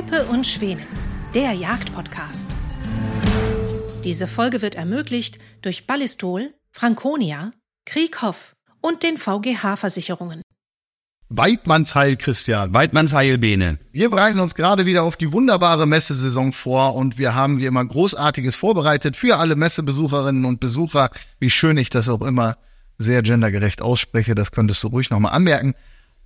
Peppe und Schwänen, der Jagdpodcast. Diese Folge wird ermöglicht durch Ballistol, Franconia, Krieghoff und den VGH-Versicherungen. Weidmannsheil, Christian. Weidmannsheil, Bene. Wir bereiten uns gerade wieder auf die wunderbare Messesaison vor und wir haben wie immer Großartiges vorbereitet für alle Messebesucherinnen und Besucher. Wie schön ich das auch immer sehr gendergerecht ausspreche, das könntest du ruhig nochmal anmerken.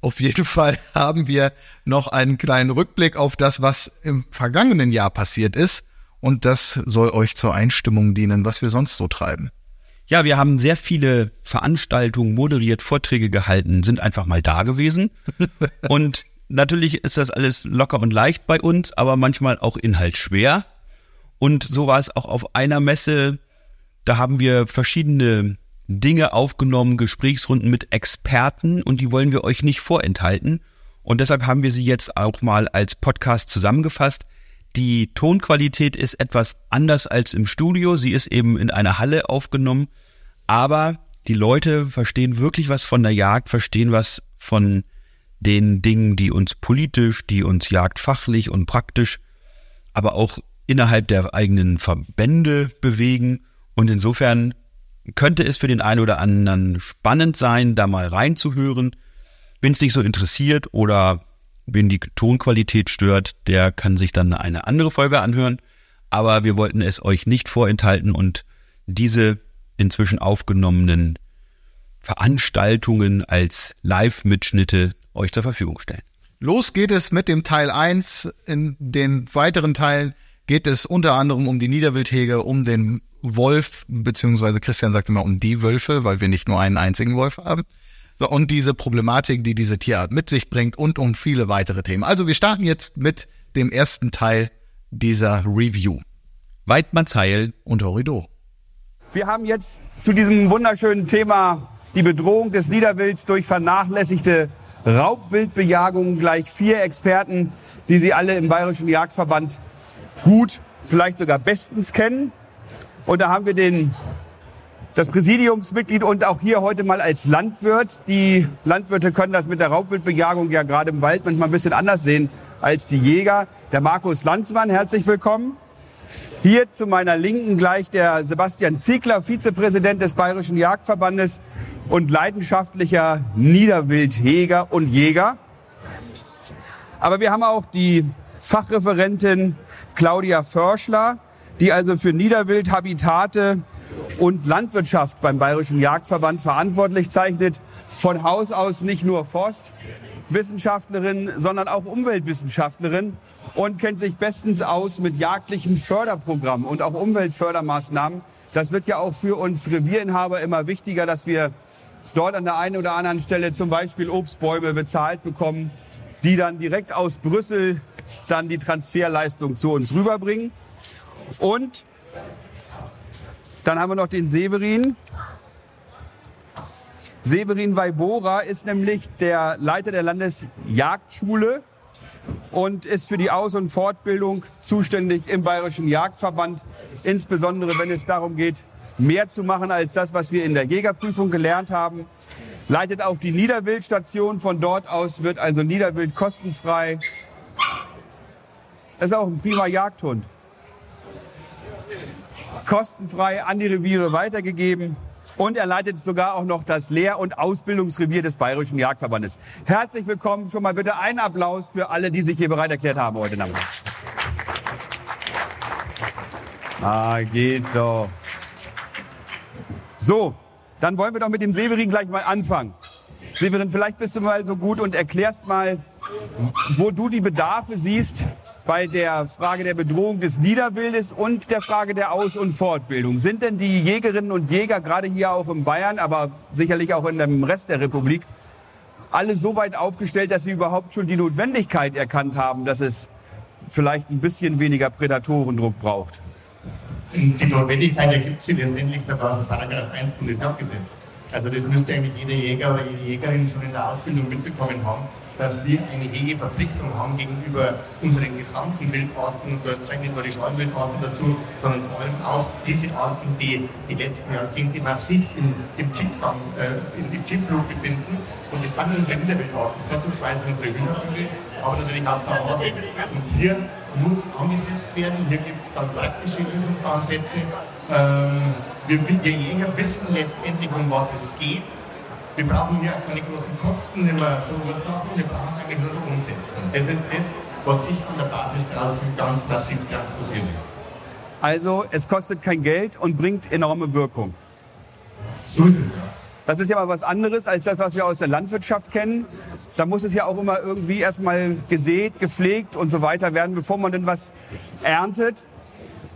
Auf jeden Fall haben wir noch einen kleinen Rückblick auf das, was im vergangenen Jahr passiert ist. Und das soll euch zur Einstimmung dienen, was wir sonst so treiben. Ja, wir haben sehr viele Veranstaltungen moderiert, Vorträge gehalten, sind einfach mal da gewesen. und natürlich ist das alles locker und leicht bei uns, aber manchmal auch inhaltsschwer. Und so war es auch auf einer Messe. Da haben wir verschiedene Dinge aufgenommen, Gesprächsrunden mit Experten und die wollen wir euch nicht vorenthalten. Und deshalb haben wir sie jetzt auch mal als Podcast zusammengefasst. Die Tonqualität ist etwas anders als im Studio. Sie ist eben in einer Halle aufgenommen. Aber die Leute verstehen wirklich was von der Jagd, verstehen was von den Dingen, die uns politisch, die uns jagdfachlich und praktisch, aber auch innerhalb der eigenen Verbände bewegen. Und insofern könnte es für den einen oder anderen spannend sein, da mal reinzuhören. Wenn es dich so interessiert oder wenn die Tonqualität stört, der kann sich dann eine andere Folge anhören. Aber wir wollten es euch nicht vorenthalten und diese inzwischen aufgenommenen Veranstaltungen als Live-Mitschnitte euch zur Verfügung stellen. Los geht es mit dem Teil 1. In den weiteren Teilen geht es unter anderem um die Niederwildhege, um den Wolf, beziehungsweise Christian sagt immer um die Wölfe, weil wir nicht nur einen einzigen Wolf haben. So, und diese Problematik, die diese Tierart mit sich bringt und um viele weitere Themen. Also wir starten jetzt mit dem ersten Teil dieser Review. Weidmannsheil und Horrido. Wir haben jetzt zu diesem wunderschönen Thema die Bedrohung des Niederwilds durch vernachlässigte Raubwildbejagung gleich vier Experten, die Sie alle im Bayerischen Jagdverband gut, vielleicht sogar bestens kennen. Und da haben wir den, das Präsidiumsmitglied und auch hier heute mal als Landwirt. Die Landwirte können das mit der Raubwildbejagung ja gerade im Wald manchmal ein bisschen anders sehen als die Jäger. Der Markus Landsmann, herzlich willkommen. Hier zu meiner Linken gleich der Sebastian Ziegler, Vizepräsident des Bayerischen Jagdverbandes und leidenschaftlicher Niederwildjäger und Jäger. Aber wir haben auch die Fachreferentin Claudia Förschler, die also für Niederwild, Habitate und Landwirtschaft beim Bayerischen Jagdverband verantwortlich zeichnet. Von Haus aus nicht nur Forstwissenschaftlerin, sondern auch Umweltwissenschaftlerin und kennt sich bestens aus mit jagdlichen Förderprogrammen und auch Umweltfördermaßnahmen. Das wird ja auch für uns Revierinhaber immer wichtiger, dass wir dort an der einen oder anderen Stelle zum Beispiel Obstbäume bezahlt bekommen, die dann direkt aus Brüssel dann die Transferleistung zu uns rüberbringen. Und dann haben wir noch den Severin. Severin Weibora ist nämlich der Leiter der Landesjagdschule und ist für die Aus- und Fortbildung zuständig im Bayerischen Jagdverband, insbesondere wenn es darum geht, mehr zu machen als das, was wir in der Jägerprüfung gelernt haben. Leitet auch die Niederwildstation. Von dort aus wird also Niederwild kostenfrei. Das ist auch ein prima Jagdhund kostenfrei an die Reviere weitergegeben. Und er leitet sogar auch noch das Lehr- und Ausbildungsrevier des Bayerischen Jagdverbandes. Herzlich willkommen. Schon mal bitte einen Applaus für alle, die sich hier bereit erklärt haben heute Nachmittag. Ah, geht doch. So, dann wollen wir doch mit dem Severin gleich mal anfangen. Severin, vielleicht bist du mal so gut und erklärst mal, wo du die Bedarfe siehst bei der Frage der Bedrohung des Niederwildes und der Frage der Aus- und Fortbildung. Sind denn die Jägerinnen und Jäger, gerade hier auch in Bayern, aber sicherlich auch in dem Rest der Republik, alle so weit aufgestellt, dass sie überhaupt schon die Notwendigkeit erkannt haben, dass es vielleicht ein bisschen weniger Prädatorendruck braucht? Die Notwendigkeit ergibt sich letztendlich aus Paragraph 1 Bundesjagdgesetz. Also das müsste eigentlich jeder Jäger oder jede Jägerin schon in der Ausbildung mitbekommen haben, dass wir eine Hegeverpflichtung haben gegenüber unseren gesamten Wildarten, dort nicht nur die Schwarmwildarten dazu, sondern vor allem auch diese Arten, die die letzten Jahrzehnte massiv in, im Tiefgang, äh, in, im Tiefflug befinden Und das sind unsere Niederweltarten, vorzugsweise unsere Hühnervögel, aber natürlich auch der Hase. Und hier muss angesetzt werden, hier gibt es ganz praktische Lösungsansätze. Ähm, wir, wir Jäger wissen letztendlich, um was es geht. Wir brauchen hier keine großen Kosten mehr verursachen, wir brauchen es eigentlich nur umsetzen. Das ist das, was ich an der Basis draußen ganz massiv transportiere. Also es kostet kein Geld und bringt enorme Wirkung. So ist es ja. Das ist ja mal was anderes als das, was wir aus der Landwirtschaft kennen. Da muss es ja auch immer irgendwie erstmal gesät, gepflegt und so weiter werden, bevor man denn was erntet.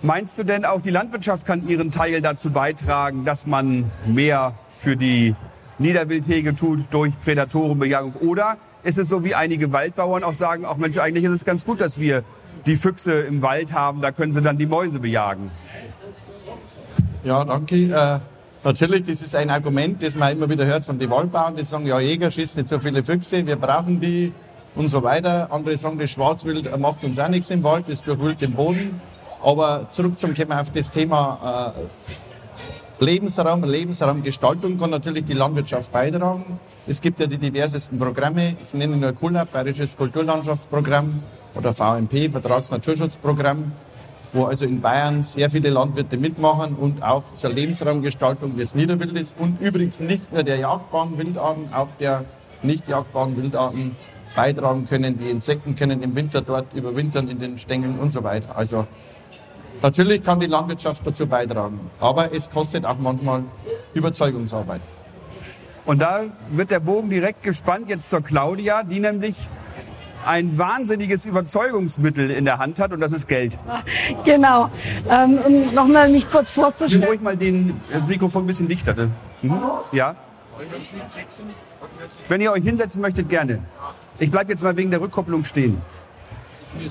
Meinst du denn auch die Landwirtschaft kann ihren Teil dazu beitragen, dass man mehr für die Niederwildhege tut durch Prädatorenbejagung? Oder ist es so, wie einige Waldbauern auch sagen, auch Mensch, eigentlich ist es ganz gut, dass wir die Füchse im Wald haben, da können sie dann die Mäuse bejagen. Ja, danke. Äh, natürlich, das ist ein Argument, das man immer wieder hört von den Waldbauern, die sagen, ja, Jäger schießen nicht so viele Füchse, wir brauchen die und so weiter. Andere sagen, das Schwarzwild macht uns auch nichts im Wald, das durchwühlt den Boden. Aber zurück zum Thema auf das Thema äh, Lebensraum, Lebensraumgestaltung kann natürlich die Landwirtschaft beitragen. Es gibt ja die diversesten Programme. Ich nenne nur KULAB, Bayerisches Kulturlandschaftsprogramm oder VMP, Vertragsnaturschutzprogramm wo also in Bayern sehr viele Landwirte mitmachen und auch zur Lebensraumgestaltung des Niederwildes und übrigens nicht nur der jagdbaren Wildarten, auch der nicht jagdbaren Wildarten beitragen können. Die Insekten können im Winter dort überwintern in den Stängeln und so weiter. Also natürlich kann die Landwirtschaft dazu beitragen, aber es kostet auch manchmal Überzeugungsarbeit. Und da wird der Bogen direkt gespannt jetzt zur Claudia, die nämlich ein wahnsinniges Überzeugungsmittel in der Hand hat und das ist Geld. Genau. Ähm, um nochmal mich kurz vorzustellen. ruhig mal den, das Mikrofon ein bisschen dichter. Ne? Mhm. Ja? Wenn ihr euch hinsetzen möchtet, gerne. Ich bleibe jetzt mal wegen der Rückkopplung stehen.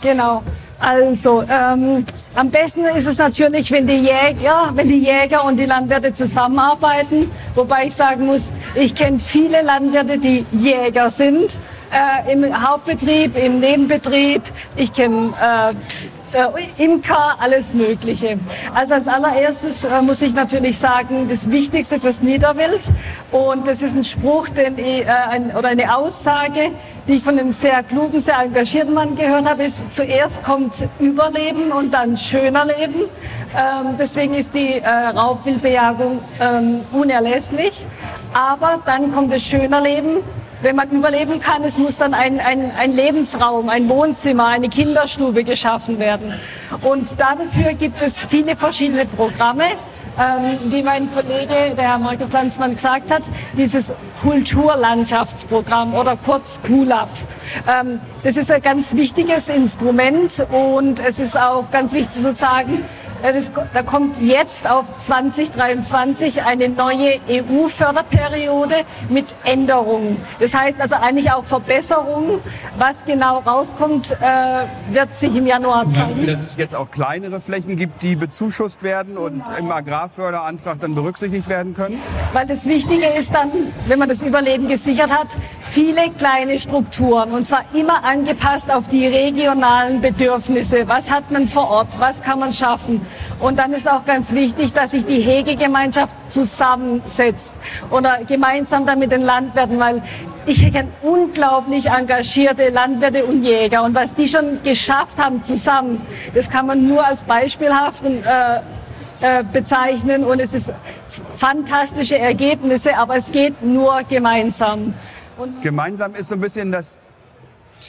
Genau. Also ähm, am besten ist es natürlich, wenn die Jäger, wenn die Jäger und die Landwirte zusammenarbeiten. Wobei ich sagen muss, ich kenne viele Landwirte, die Jäger sind äh, im Hauptbetrieb, im Nebenbetrieb. Ich kenne äh, äh, Imker, alles Mögliche. Also als allererstes äh, muss ich natürlich sagen, das Wichtigste fürs Niederwild und das ist ein Spruch, den ich, äh, ein, oder eine Aussage, die ich von einem sehr klugen, sehr engagierten Mann gehört habe, ist zuerst kommt Überleben und dann schöner Leben. Ähm, deswegen ist die äh, Raubwildbejagung ähm, unerlässlich. Aber dann kommt das schöner Leben wenn man überleben kann, es muss dann ein, ein, ein Lebensraum, ein Wohnzimmer, eine Kinderstube geschaffen werden. Und dafür gibt es viele verschiedene Programme. Ähm, wie mein Kollege, der Herr Markus Lanzmann gesagt hat, dieses Kulturlandschaftsprogramm oder kurz KULAB. Ähm, das ist ein ganz wichtiges Instrument und es ist auch ganz wichtig zu sagen, das, da kommt jetzt auf 2023 eine neue EU-Förderperiode mit Änderungen. Das heißt also eigentlich auch Verbesserungen. Was genau rauskommt, äh, wird sich im Januar zeigen. dass es jetzt auch kleinere Flächen gibt, die bezuschusst werden und im Agrarförderantrag dann berücksichtigt werden können. Weil das Wichtige ist dann, wenn man das Überleben gesichert hat, viele kleine Strukturen und zwar immer angepasst auf die regionalen Bedürfnisse. Was hat man vor Ort? Was kann man schaffen? Und dann ist auch ganz wichtig, dass sich die Hegegemeinschaft zusammensetzt oder gemeinsam dann mit den Landwirten, weil ich kenne unglaublich engagierte Landwirte und Jäger und was die schon geschafft haben zusammen, das kann man nur als beispielhaft und, äh, äh, bezeichnen und es ist fantastische Ergebnisse, aber es geht nur gemeinsam. Und Gemeinsam ist so ein bisschen das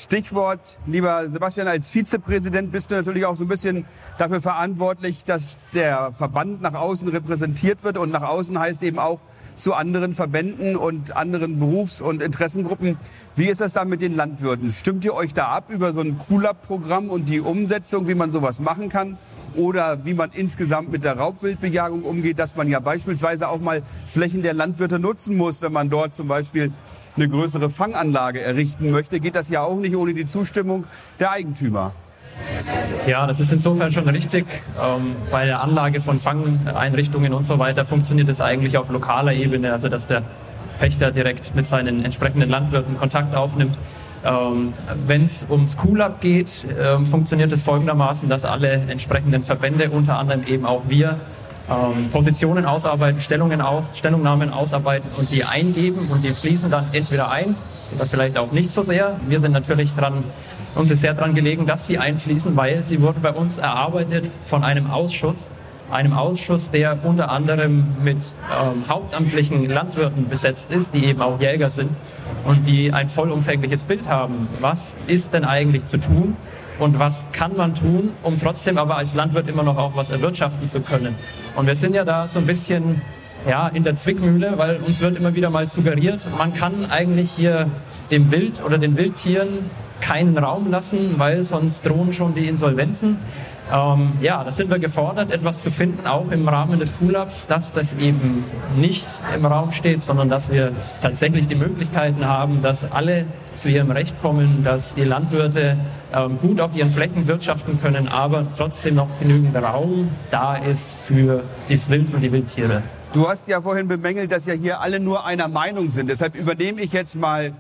Stichwort, lieber Sebastian, als Vizepräsident bist du natürlich auch so ein bisschen dafür verantwortlich, dass der Verband nach außen repräsentiert wird und nach außen heißt eben auch zu anderen Verbänden und anderen Berufs- und Interessengruppen. Wie ist das da mit den Landwirten? Stimmt ihr euch da ab über so ein CULAB-Programm und die Umsetzung, wie man sowas machen kann? Oder wie man insgesamt mit der Raubwildbejagung umgeht, dass man ja beispielsweise auch mal Flächen der Landwirte nutzen muss, wenn man dort zum Beispiel eine größere Fanganlage errichten möchte, geht das ja auch nicht ohne die Zustimmung der Eigentümer. Ja, das ist insofern schon richtig. Ähm, bei der Anlage von Fangeinrichtungen und so weiter funktioniert es eigentlich auf lokaler Ebene, also dass der Pächter direkt mit seinen entsprechenden Landwirten Kontakt aufnimmt. Ähm, Wenn es ums Cool-Up geht, ähm, funktioniert es folgendermaßen, dass alle entsprechenden Verbände, unter anderem eben auch wir, ähm, Positionen ausarbeiten, Stellungen aus, Stellungnahmen ausarbeiten und die eingeben und die fließen dann entweder ein oder vielleicht auch nicht so sehr. Wir sind natürlich dran, uns ist sehr daran gelegen, dass sie einfließen, weil sie wurden bei uns erarbeitet von einem Ausschuss, einem Ausschuss, der unter anderem mit ähm, hauptamtlichen Landwirten besetzt ist, die eben auch Jäger sind und die ein vollumfängliches Bild haben. Was ist denn eigentlich zu tun? Und was kann man tun, um trotzdem aber als Landwirt immer noch auch was erwirtschaften zu können. Und wir sind ja da so ein bisschen ja, in der Zwickmühle, weil uns wird immer wieder mal suggeriert, man kann eigentlich hier dem Wild oder den Wildtieren keinen Raum lassen, weil sonst drohen schon die Insolvenzen. Ähm, ja, da sind wir gefordert, etwas zu finden, auch im Rahmen des Cool-Ups, dass das eben nicht im Raum steht, sondern dass wir tatsächlich die Möglichkeiten haben, dass alle zu ihrem Recht kommen, dass die Landwirte ähm, gut auf ihren Flächen wirtschaften können, aber trotzdem noch genügend Raum da ist für das Wild und die Wildtiere. Du hast ja vorhin bemängelt, dass ja hier alle nur einer Meinung sind. Deshalb übernehme ich jetzt mal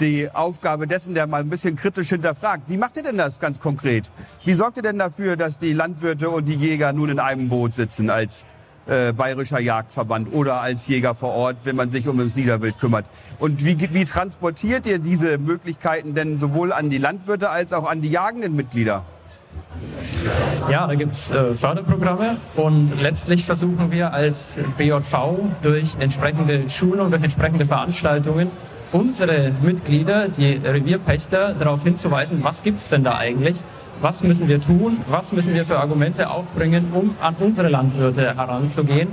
die Aufgabe dessen, der mal ein bisschen kritisch hinterfragt. Wie macht ihr denn das ganz konkret? Wie sorgt ihr denn dafür, dass die Landwirte und die Jäger nun in einem Boot sitzen als äh, bayerischer Jagdverband oder als Jäger vor Ort, wenn man sich um das Niederwild kümmert? Und wie, wie transportiert ihr diese Möglichkeiten denn sowohl an die Landwirte als auch an die jagenden Mitglieder? Ja, da gibt es äh, Förderprogramme und letztlich versuchen wir als BJV durch entsprechende Schulen und durch entsprechende Veranstaltungen unsere Mitglieder, die Revierpächter, darauf hinzuweisen, was gibt es denn da eigentlich, was müssen wir tun, was müssen wir für Argumente aufbringen, um an unsere Landwirte heranzugehen.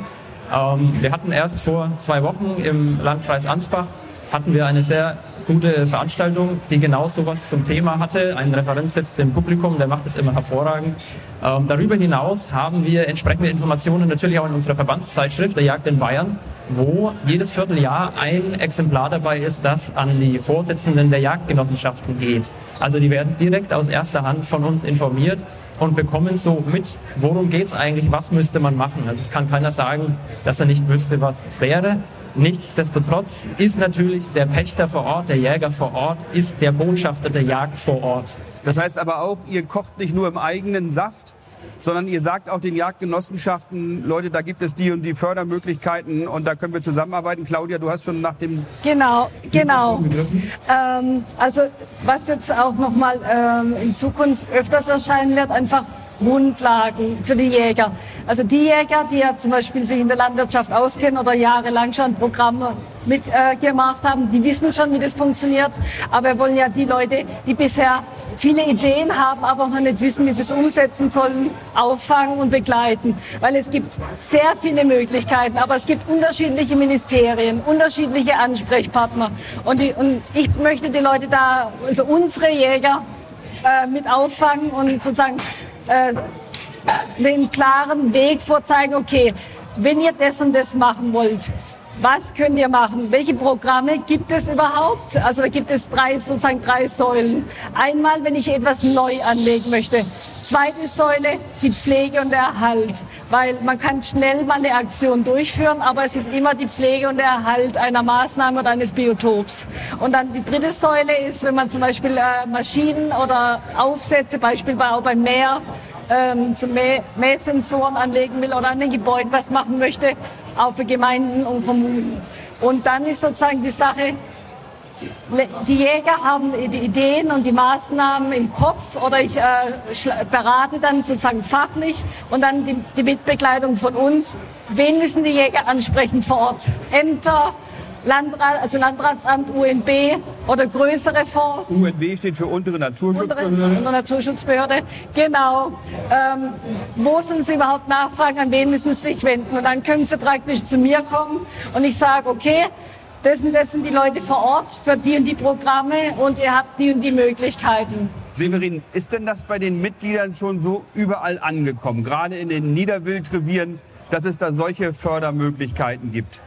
Ähm, wir hatten erst vor zwei Wochen im Landkreis Ansbach hatten wir eine sehr gute Veranstaltung, die genau sowas zum Thema hatte. Ein Referent sitzt im Publikum, der macht es immer hervorragend. Ähm, darüber hinaus haben wir entsprechende Informationen natürlich auch in unserer Verbandszeitschrift der Jagd in Bayern, wo jedes Vierteljahr ein Exemplar dabei ist, das an die Vorsitzenden der Jagdgenossenschaften geht. Also die werden direkt aus erster Hand von uns informiert und bekommen so mit, worum geht es eigentlich, was müsste man machen. Also es kann keiner sagen, dass er nicht wüsste, was es wäre. Nichtsdestotrotz ist natürlich der Pächter vor Ort, der Jäger vor Ort, ist der Botschafter der Jagd vor Ort. Das heißt aber auch, ihr kocht nicht nur im eigenen Saft, sondern ihr sagt auch den Jagdgenossenschaften, Leute, da gibt es die und die Fördermöglichkeiten und da können wir zusammenarbeiten. Claudia, du hast schon nach dem... Genau, genau. Ähm, also was jetzt auch nochmal ähm, in Zukunft öfters erscheinen wird, einfach Grundlagen für die Jäger. Also die Jäger, die ja zum Beispiel sich in der Landwirtschaft auskennen oder jahrelang schon Programme mitgemacht äh, haben, die wissen schon, wie das funktioniert. Aber wir wollen ja die Leute, die bisher viele Ideen haben, aber noch nicht wissen, wie sie es umsetzen sollen, auffangen und begleiten. Weil es gibt sehr viele Möglichkeiten, aber es gibt unterschiedliche Ministerien, unterschiedliche Ansprechpartner. Und, die, und ich möchte die Leute da, also unsere Jäger, äh, mit auffangen und sozusagen äh, den klaren Weg vorzeigen, okay, wenn ihr das und das machen wollt, was könnt ihr machen? Welche Programme gibt es überhaupt? Also da gibt es drei, sozusagen drei Säulen. Einmal, wenn ich etwas neu anlegen möchte. Zweite Säule, die Pflege und der Erhalt. Weil man kann schnell mal eine Aktion durchführen, aber es ist immer die Pflege und der Erhalt einer Maßnahme oder eines Biotops. Und dann die dritte Säule ist, wenn man zum Beispiel äh, Maschinen oder Aufsätze, beispielsweise auch beim Meer, ähm, zum Mähsensoren anlegen will oder an den Gebäuden was machen möchte, auch für Gemeinden und Kommunen. Und dann ist sozusagen die Sache, die Jäger haben die Ideen und die Maßnahmen im Kopf oder ich äh, berate dann sozusagen fachlich und dann die, die Mitbegleitung von uns. Wen müssen die Jäger ansprechen vor Ort? Ämter, Landrat, also Landratsamt, UNB oder größere Fonds. UNB steht für untere Naturschutzbehörde. Untere, untere Naturschutzbehörde, genau. Ähm, wo sollen Sie überhaupt nachfragen, an wen müssen Sie sich wenden? Und dann können Sie praktisch zu mir kommen und ich sage, okay, das und das sind die Leute vor Ort für die und die Programme und ihr habt die und die Möglichkeiten. Severin, ist denn das bei den Mitgliedern schon so überall angekommen, gerade in den Niederwildrevieren, dass es da solche Fördermöglichkeiten gibt?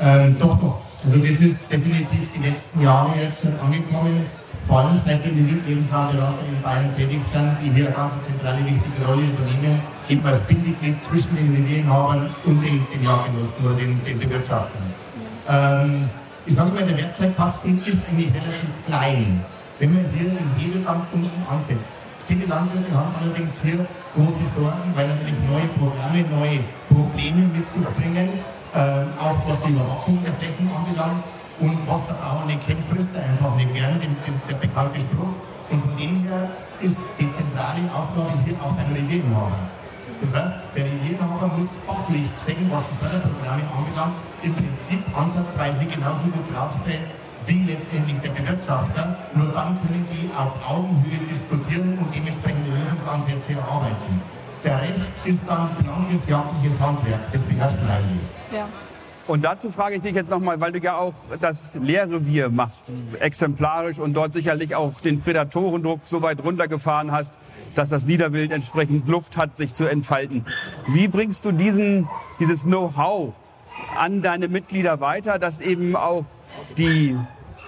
Ähm, doch, doch. Also das ist definitiv die letzten Jahre jetzt angekommen, vor allem seitdem die Wildlebensratsberater in Bayern tätig sind, die hier eine ganz zentrale, wichtige Rolle übernehmen, eben als Bindeglied zwischen den Revierenhabern und den, den Jagdgenossen oder den, den Bewirtschaftern. Ähm, ich sage mal, der Werkzeugkasten ist eigentlich relativ klein. Wenn man hier in Hebel ganz unten ansetzt, Viele Landwirte haben allerdings hier große Sorgen, weil natürlich neue Programme, neue Probleme mit sich bringen, auch was die Überwachung der Flächen anbelangt und was der Bauer nicht kennt, frisst er einfach nicht gern, den, den, der bekannte Spruch. Und von dem her ist die zentrale Aufgabe hier auch ein Revierenhaber. Das heißt, der Revierenhaber muss fachlich sehen, was die Förderprogramme anbelangt, im Prinzip ansatzweise genauso gut drauf sein, wie letztendlich der Bewirtschafter. Nur dann können die auf Augenhöhe diskutieren und dementsprechende Lösungsansätze erarbeiten. Der Rest ist dann blankes jagdliches Handwerk, das beherrschen eigentlich. Ja. Und dazu frage ich dich jetzt nochmal, weil du ja auch das Lehrrevier machst, exemplarisch und dort sicherlich auch den Prädatorendruck so weit runtergefahren hast, dass das Niederwild entsprechend Luft hat, sich zu entfalten. Wie bringst du diesen, dieses Know-how an deine Mitglieder weiter, dass eben auch die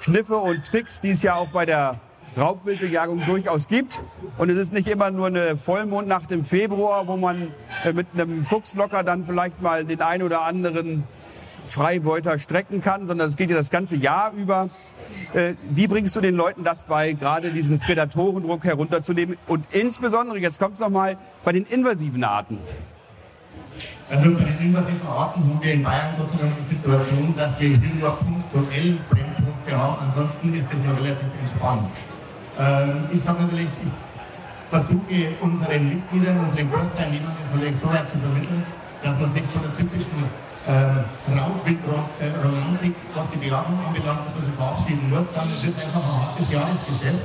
Kniffe und Tricks, die es ja auch bei der Raubwildbejagung durchaus gibt. Und es ist nicht immer nur eine Vollmondnacht im Februar, wo man äh, mit einem Fuchslocker dann vielleicht mal den ein oder anderen Freibeuter strecken kann, sondern es geht ja das ganze Jahr über. Äh, wie bringst du den Leuten das bei, gerade diesen Prädatorendruck herunterzunehmen? Und insbesondere, jetzt kommt es nochmal, bei den invasiven Arten. Also bei den invasiven Arten haben wir in Bayern Gott sei Dank die Situation, dass wir hier nur punktuell Brennpunkte haben. Ansonsten ist das noch relativ entspannt. Ähm, ich sage natürlich, ich versuche unseren Mitgliedern, unseren Kursteilnehmern das natürlich so weit zu vermitteln, dass man sich von der typischen äh, Rauchwildromantik, was die Bejagung anbelangt, dass man sich verabschieden muss, sondern es wird einfach ein hartes Jahresgeschäft.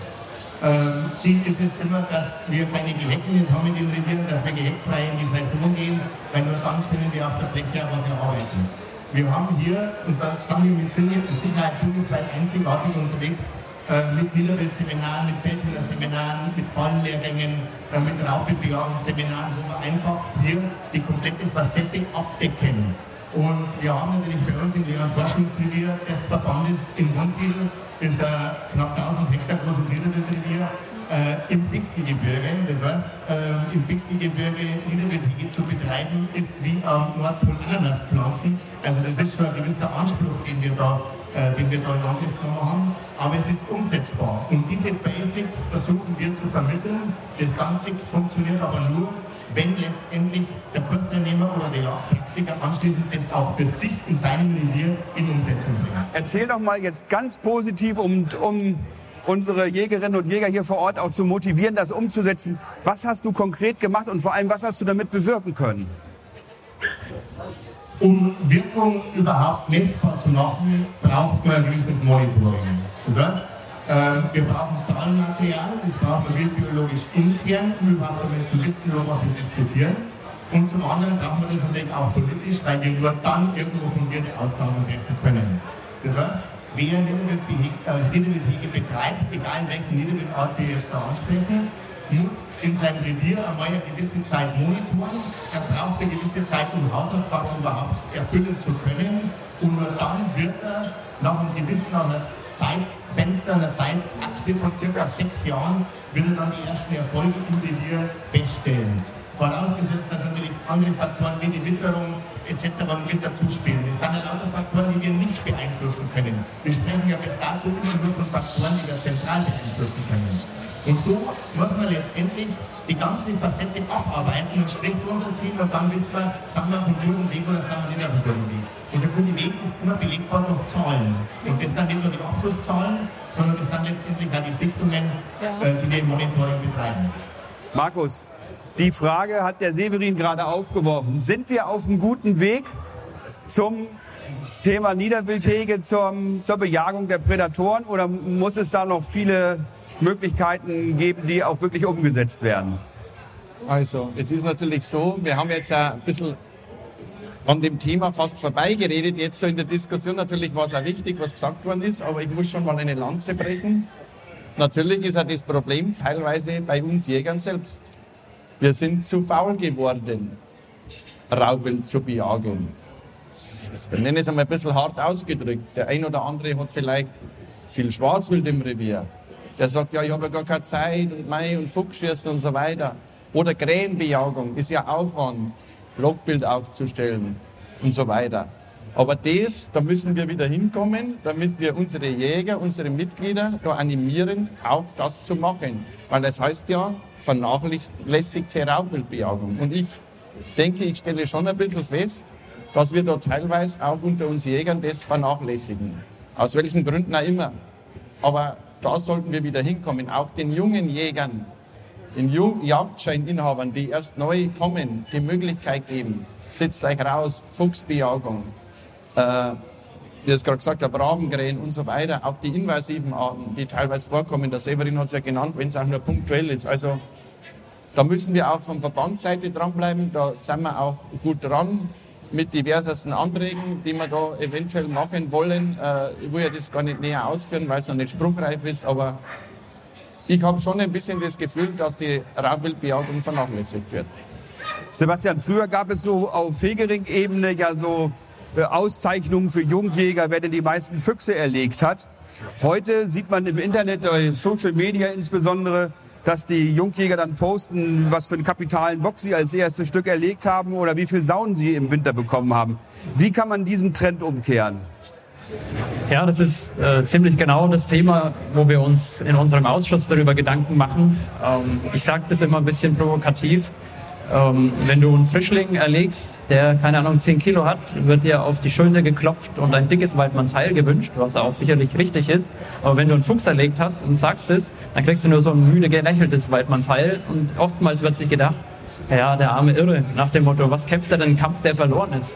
Ähm, Ziel ist es immer, dass wir keine Gehecke haben in den Revieren, dass wir geheckfrei in die Saison gehen, weil nur dann können wir auf der Fläche was erarbeiten. Wir haben hier, und da sind wir mit Sicherheit bundesweit einzigartig unterwegs, äh, mit Niederwildseminaren, mit Feldhühnerseminaren, mit Fallenlehrgängen, äh, mit Raubbejagungsseminaren, wo wir einfach hier die komplette Facette abdecken. Und wir haben natürlich bei uns in der Forschungsrevier des Verbandes in Wunsiedel ist ein knapp 1000 Hektar großes Niederwildrevier äh, im Fichtelgebirge. Das heißt, äh, im Fichtelgebirge Niederwildhege zu betreiben, ist wie am Nordpol Ananas pflanzen. Also das ist schon ein gewisser Anspruch, den wir da, äh, den wir in Angriff haben. Aber es ist umsetzbar. Und diese Basics versuchen wir zu vermitteln. Das Ganze funktioniert aber nur, wenn letztendlich der Kursteilnehmer oder der Jagdpraktiker anschließend das auch für sich in seinem Revier in Umsetzung bringt. Erzähl doch mal jetzt ganz positiv, um, um unsere Jägerinnen und Jäger hier vor Ort auch zu motivieren, das umzusetzen. Was hast du konkret gemacht und vor allem, was hast du damit bewirken können? Um Wirkung überhaupt messbar zu machen, braucht man ein gewisses Monitoring. Das heißt, ähm, wir brauchen Zahlenmaterial, das brauchen wir biologisch intern, um überhaupt damit zu wissen, worüber wir diskutieren. Und zum anderen brauchen wir das natürlich auch politisch, weil wir nur dann irgendwo fundierte Aussagen treffen können. Das heißt, wer Niederwildhege äh, betreibt, egal welche Niederwildart wir jetzt da ansprechen, muss in seinem Revier einmal eine gewisse Zeit monitoren. Er braucht eine gewisse Zeit, um Hausaufgaben überhaupt erfüllen zu können. Und nur dann wird er nach einem gewissen, Zeitfenster, einer Zeitachse von circa sechs Jahren, würde dann die ersten Erfolge im Revier feststellen. Vorausgesetzt, dass natürlich andere Faktoren wie die Witterung etc. mit dazu spielen. Das sind ja lauter Faktoren, die wir nicht beeinflussen können. Wir sprechen ja bis dato immer nur von Faktoren, die wir zentral beeinflussen können. Und so muss man letztendlich die ganze Facette abarbeiten und Strich runterziehen und dann wissen wir, sind wir auf dem guten Weg oder sind wir nicht auf dem guten Weg. Und der gute Weg ist immer belegbar durch Zahlen. Und das sind nicht nur die Abschlusszahlen, sondern das sind letztendlich auch die Sichtungen, ja. Äh, die wir im Monitoring betreiben. Markus, die Frage hat der Severin gerade aufgeworfen. Sind wir auf einem guten Weg zum Thema Niederwildhege, zum, zur Bejagung der Prädatoren oder muss es da noch viele Möglichkeiten geben, die auch wirklich umgesetzt werden? Also, es ist natürlich so, wir haben jetzt ein bisschen an dem Thema fast vorbeigeredet. Jetzt so in der Diskussion natürlich war es auch wichtig, was gesagt worden ist, aber ich muss schon mal eine Lanze brechen. Natürlich ist auch das Problem teilweise bei uns Jägern selbst. Wir sind zu faul geworden, Raubwild zu bejagen. Ich nenne es einmal ein bisschen hart ausgedrückt. Der ein oder andere hat vielleicht viel Schwarzwild im Revier. Der sagt, ja, ich habe ja gar keine Zeit und Mai und Fuchsschießen und so weiter. Oder Krähenbejagung ist ja Aufwand. Logbild aufzustellen und so weiter. Aber das, da müssen wir wieder hinkommen, da müssen wir unsere Jäger, unsere Mitglieder da animieren, auch das zu machen. Weil das heißt ja, vernachlässigte Raubwildbejagung. Und ich denke, ich stelle schon ein bisschen fest, dass wir da teilweise auch unter uns Jägern das vernachlässigen. Aus welchen Gründen auch immer. Aber da sollten wir wieder hinkommen. Auch den jungen Jägern, den Jagdscheininhabern, die erst neu kommen, die Möglichkeit geben. Setzt euch raus, Fuchsbejagung, äh, wie es gerade gesagt habe, Rabengrähen und so weiter, auch die invasiven Arten, die teilweise vorkommen. Der Severin hat es ja genannt, wenn es auch nur punktuell ist. Also da müssen wir auch von Verbandsseite dranbleiben. Da sind wir auch gut dran mit diversesten Anträgen, die wir da eventuell machen wollen. Äh, ich will ja das gar nicht näher ausführen, weil es noch nicht spruchreif ist, aber ich habe schon ein bisschen das Gefühl, dass die Raubwildbejagung vernachlässigt wird. Sebastian, früher gab es so auf Hegering-Ebene ja so äh, Auszeichnungen für Jungjäger, wer denn die meisten Füchse erlegt hat. Heute sieht man im Internet, äh, Social Media insbesondere, dass die Jungjäger dann posten, was für einen kapitalen Bock sie als erstes Stück erlegt haben oder wie viel Sauen sie im Winter bekommen haben. Wie kann man diesen Trend umkehren? Ja, das ist äh, ziemlich genau das Thema, wo wir uns in unserem Ausschuss darüber Gedanken machen. Ähm, ich sage das immer ein bisschen provokativ. Ähm, wenn du einen Frischling erlegst, der, keine Ahnung, 10 Kilo hat, wird dir auf die Schulter geklopft und ein dickes Waldmannsheil gewünscht, was auch sicherlich richtig ist. Aber wenn du einen Fuchs erlegt hast und sagst es, dann kriegst du nur so ein müde gelächeltes Waldmannsheil und oftmals wird sich gedacht, ja, der arme Irre, nach dem Motto, was kämpft er denn einen Kampf, der verloren ist?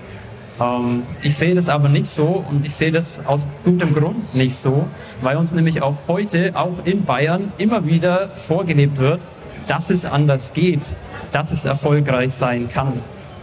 Ähm, ich sehe das aber nicht so und ich sehe das aus gutem Grund nicht so, weil uns nämlich auch heute, auch in Bayern, immer wieder vorgelebt wird, dass es anders geht dass es erfolgreich sein kann.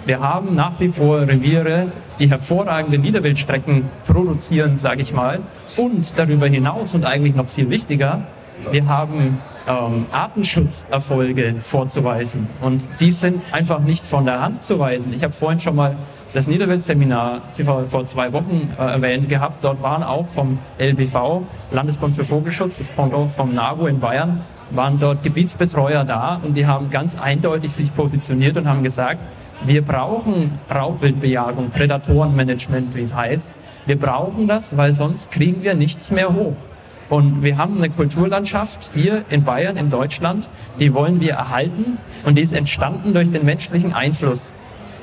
Wir haben nach wie vor Reviere, die hervorragende Niederwildstrecken produzieren, sage ich mal. Und darüber hinaus und eigentlich noch viel wichtiger, wir haben ähm, Artenschutzerfolge vorzuweisen. Und die sind einfach nicht von der Hand zu weisen. Ich habe vorhin schon mal das Niederweldseminar vor zwei Wochen äh, erwähnt gehabt. Dort waren auch vom LBV, Landesbund für Vogelschutz, das Pendant vom NABU in Bayern, waren dort Gebietsbetreuer da und die haben ganz eindeutig sich positioniert und haben gesagt, wir brauchen Raubwildbejagung, Prädatorenmanagement, wie es heißt. Wir brauchen das, weil sonst kriegen wir nichts mehr hoch. Und wir haben eine Kulturlandschaft hier in Bayern, in Deutschland, die wollen wir erhalten und die ist entstanden durch den menschlichen Einfluss.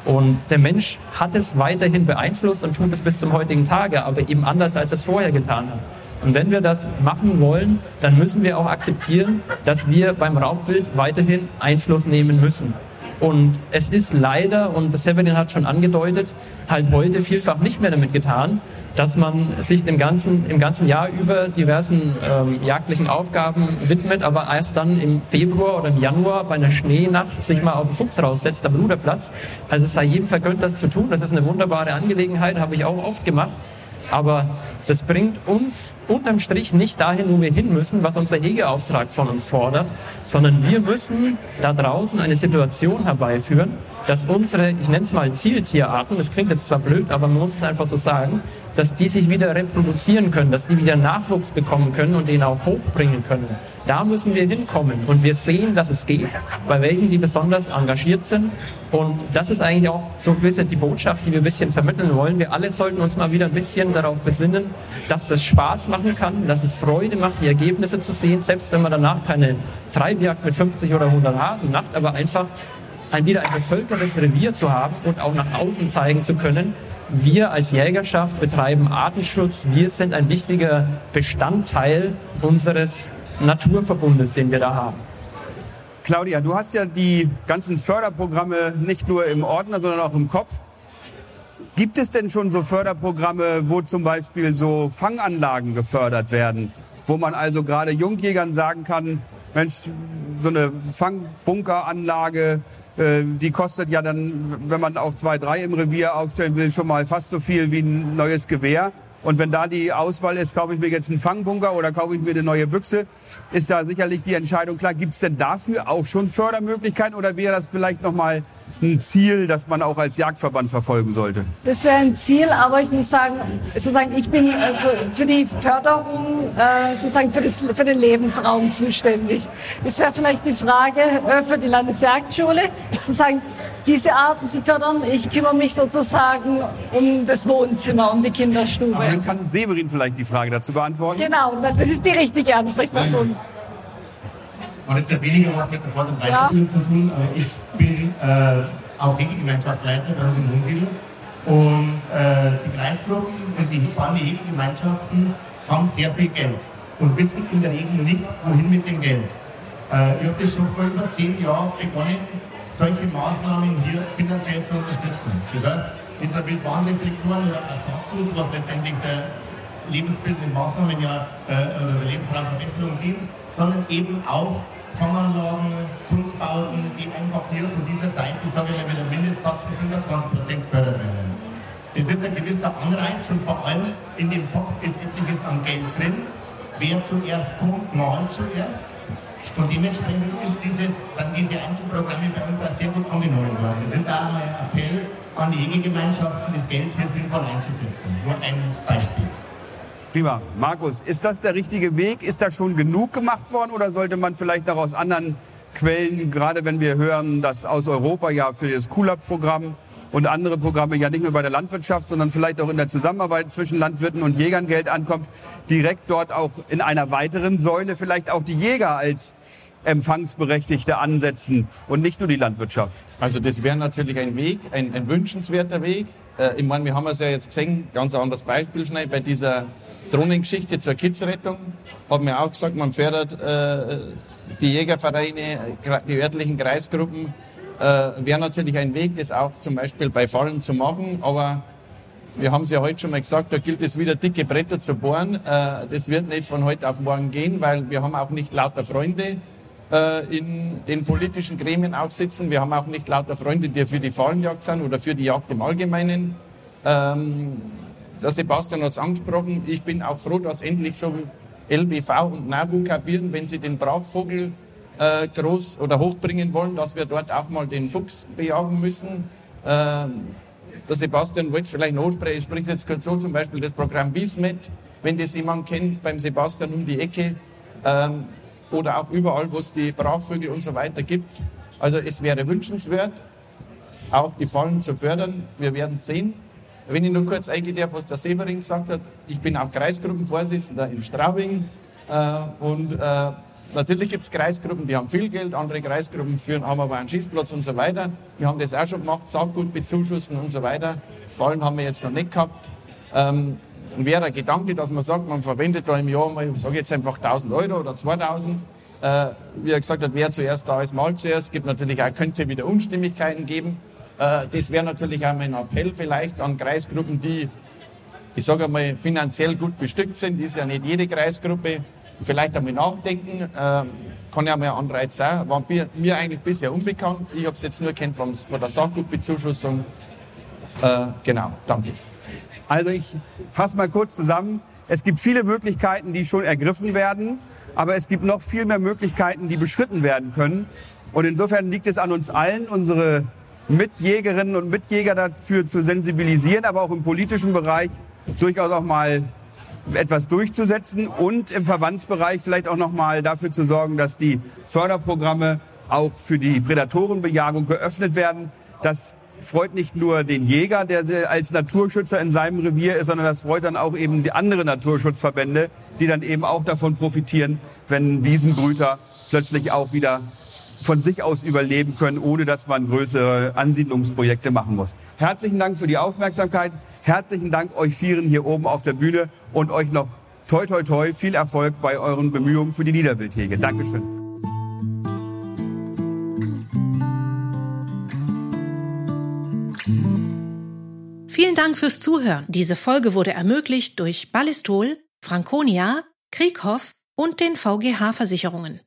Und der Mensch hat es weiterhin beeinflusst und tut es bis zum heutigen Tage, aber eben anders, als es vorher getan hat. Und wenn wir das machen wollen, dann müssen wir auch akzeptieren, dass wir beim Raubwild weiterhin Einfluss nehmen müssen. Und es ist leider, und Severin hat schon angedeutet, halt heute vielfach nicht mehr damit getan, dass man sich dem ganzen, im ganzen Jahr über diversen ähm, jagdlichen Aufgaben widmet, aber erst dann im Februar oder im Januar bei einer Schneenacht sich mal auf den Fuchs raussetzt am Ruderplatz. Also es sei jedem vergönnt, das zu tun. Das ist eine wunderbare Angelegenheit, habe ich auch oft gemacht. Aber das bringt uns unterm Strich nicht dahin, wo wir hin müssen, was unser Hegeauftrag von uns fordert, sondern wir müssen da draußen eine Situation herbeiführen, dass unsere, ich nenne es mal Zieltierarten, das klingt jetzt zwar blöd, aber man muss es einfach so sagen, dass die sich wieder reproduzieren können, dass die wieder Nachwuchs bekommen können und den auch hochbringen können. Da müssen wir hinkommen und wir sehen, dass es geht, bei welchen die besonders engagiert sind. Und das ist eigentlich auch so ein bisschen die Botschaft, die wir ein bisschen vermitteln wollen. Wir alle sollten uns mal wieder ein bisschen darauf besinnen, dass es Spaß machen kann, dass es Freude macht, die Ergebnisse zu sehen, selbst wenn man danach keine Treibjagd mit 50 oder 100 Hasen macht, aber einfach ein, wieder ein bevölkertes Revier zu haben und auch nach außen zeigen zu können, wir als Jägerschaft betreiben Artenschutz, wir sind ein wichtiger Bestandteil unseres Naturverbundes, den wir da haben. Claudia, du hast ja die ganzen Förderprogramme nicht nur im Ordner, sondern auch im Kopf. Gibt es denn schon so Förderprogramme, wo zum Beispiel so Fanganlagen gefördert werden, wo man also gerade Jungjägern sagen kann, Mensch, so eine Fangbunkeranlage, äh, die kostet ja dann, wenn man auch zwei, drei im Revier aufstellen will, schon mal fast so viel wie ein neues Gewehr. Und wenn da die Auswahl ist, kaufe ich mir jetzt einen Fangbunker oder kaufe ich mir eine neue Büchse, ist da sicherlich die Entscheidung klar. Gibt es denn dafür auch schon Fördermöglichkeiten oder wäre das vielleicht nochmal ein Ziel, das man auch als Jagdverband verfolgen sollte? Das wäre ein Ziel, aber ich muss sagen, sozusagen, ich bin also für die Förderung äh, sozusagen für, das, für den Lebensraum zuständig. Das wäre vielleicht die Frage äh, für die Landesjagdschule, sozusagen diese Arten zu fördern. Ich kümmere mich sozusagen um das Wohnzimmer, um die Kinderstube. Aber dann kann Severin vielleicht die Frage dazu beantworten. Genau, das ist die richtige Ansprechperson. Hat jetzt ja weniger was mit der Fort- und Weiterbildung zu tun, aber ich bin äh, auch Hegegemeinschaftsleiter bei uns in Wohnsiedlung. Und äh, die Kreisgruppen und die Hebammen, die Hegegemeinschaften haben sehr viel Geld und wissen in der Regel nicht, wohin mit dem Geld. Äh, ich habe das schon vor über zehn Jahren begonnen, solche Maßnahmen hier finanziell zu unterstützen. Das heißt, mit der Wildbahnreflektoren oder Ersatzgut, was letztendlich der lebensbildenden Maßnahmen ja äh, oder der Lebensraumverbesserung dient, sondern eben auch Fanganlagen, Kunstbauten, die einfach hier von dieser Seite, ich sage ja mit einem Mindestsatz von 25 Prozent gefördert werden. Das ist ein gewisser Anreiz und vor allem in dem Topf ist etliches an Geld drin. Wer zuerst kommt, malt zuerst. Und dementsprechend dieses, sind diese Einzelprogramme bei uns auch sehr gut angenommen worden. Das ist auch mein Appell an die Hegegemeinschaften, das Geld hier sinnvoll einzusetzen. Nur ein Beispiel. Prima. Markus, ist das der richtige Weg? Ist da schon genug gemacht worden oder sollte man vielleicht noch aus anderen Quellen, gerade wenn wir hören, dass aus Europa ja für das Cooler-Programm und andere Programme ja nicht nur bei der Landwirtschaft, sondern vielleicht auch in der Zusammenarbeit zwischen Landwirten und Jägern Geld ankommt, direkt dort auch in einer weiteren Säule vielleicht auch die Jäger als Empfangsberechtigte ansetzen und nicht nur die Landwirtschaft. Also das wäre natürlich ein Weg, ein, ein wünschenswerter Weg. Äh, ich meine, wir haben es ja jetzt gesehen, ganz anderes Beispiel schnell bei dieser Drohnengeschichte zur Kidsrettung. Haben wir auch gesagt, man fördert äh, die Jägervereine, die örtlichen Kreisgruppen. Äh, wäre natürlich ein Weg, das auch zum Beispiel bei Fallen zu machen, aber wir haben es ja heute schon mal gesagt, da gilt es wieder dicke Bretter zu bohren. Äh, das wird nicht von heute auf morgen gehen, weil wir haben auch nicht lauter Freunde äh, in den politischen Gremien auch sitzen. Wir haben auch nicht lauter Freunde, die für die Fallenjagd sind oder für die Jagd im Allgemeinen. Ähm, der Sebastian hat es angesprochen. Ich bin auch froh, dass endlich so LBV und NABU kapieren, wenn sie den Brachvogel äh, groß oder hochbringen wollen, dass wir dort auch mal den Fuchs bejagen müssen. Ähm, der Sebastian wollte es vielleicht noch ansprechen, spricht jetzt kurz so zum Beispiel das Programm Wiesmet, wenn das jemand kennt, beim Sebastian um die Ecke ähm, oder auch überall, wo es die Brachvögel und so weiter gibt. Also es wäre wünschenswert, auch die Fallen zu fördern. Wir werden sehen. Wenn ich nur kurz eingehen darf, was der Severin gesagt hat, ich bin auch Kreisgruppenvorsitzender in Straubing äh, und äh, natürlich gibt es Kreisgruppen, die haben viel Geld, andere Kreisgruppen führen, aber einen Schießplatz und so weiter. Wir haben das auch schon gemacht, Saatgut bezuschussen und so weiter. Fallen haben wir jetzt noch nicht gehabt. Ähm, wäre der Gedanke, dass man sagt, man verwendet da im Jahr mal, ich sage jetzt einfach 1000 Euro oder 2000, äh, wie er gesagt hat, wer zuerst da ist, mal zuerst. Es gibt natürlich auch, könnte wieder Unstimmigkeiten geben. Äh, das wäre natürlich auch mein Appell vielleicht an Kreisgruppen, die, ich sage einmal, finanziell gut bestückt sind. Ist ja nicht jede Kreisgruppe. Vielleicht einmal nachdenken. Äh, kann ja mal ein Anreiz sein. War mir, eigentlich bisher unbekannt. Ich habe es jetzt nur kennt von, der Saatgutbezuschussung. Äh, genau, danke. Also ich fasse mal kurz zusammen. Es gibt viele Möglichkeiten, die schon ergriffen werden, aber es gibt noch viel mehr Möglichkeiten, die beschritten werden können. Und insofern liegt es an uns allen, unsere Mitjägerinnen und Mitjäger dafür zu sensibilisieren, aber auch im politischen Bereich durchaus auch mal etwas durchzusetzen und im Verbandsbereich vielleicht auch noch mal dafür zu sorgen, dass die Förderprogramme auch für die Prädatorenbejagung geöffnet werden. Das freut nicht nur den Jäger, der als Naturschützer in seinem Revier ist, sondern das freut dann auch eben die anderen Naturschutzverbände, die dann eben auch davon profitieren, wenn Wiesenbrüter plötzlich auch wieder von sich aus überleben können, ohne dass man größere Ansiedlungsprojekte machen muss. Herzlichen Dank für die Aufmerksamkeit. Herzlichen Dank euch Vieren hier oben auf der Bühne und euch noch toi toi toi viel Erfolg bei euren Bemühungen für die Niederwildhege. Dankeschön. Vielen Dank fürs Zuhören. Diese Folge wurde ermöglicht durch Ballistol, Franconia, Krieghoff und den VGH Versicherungen.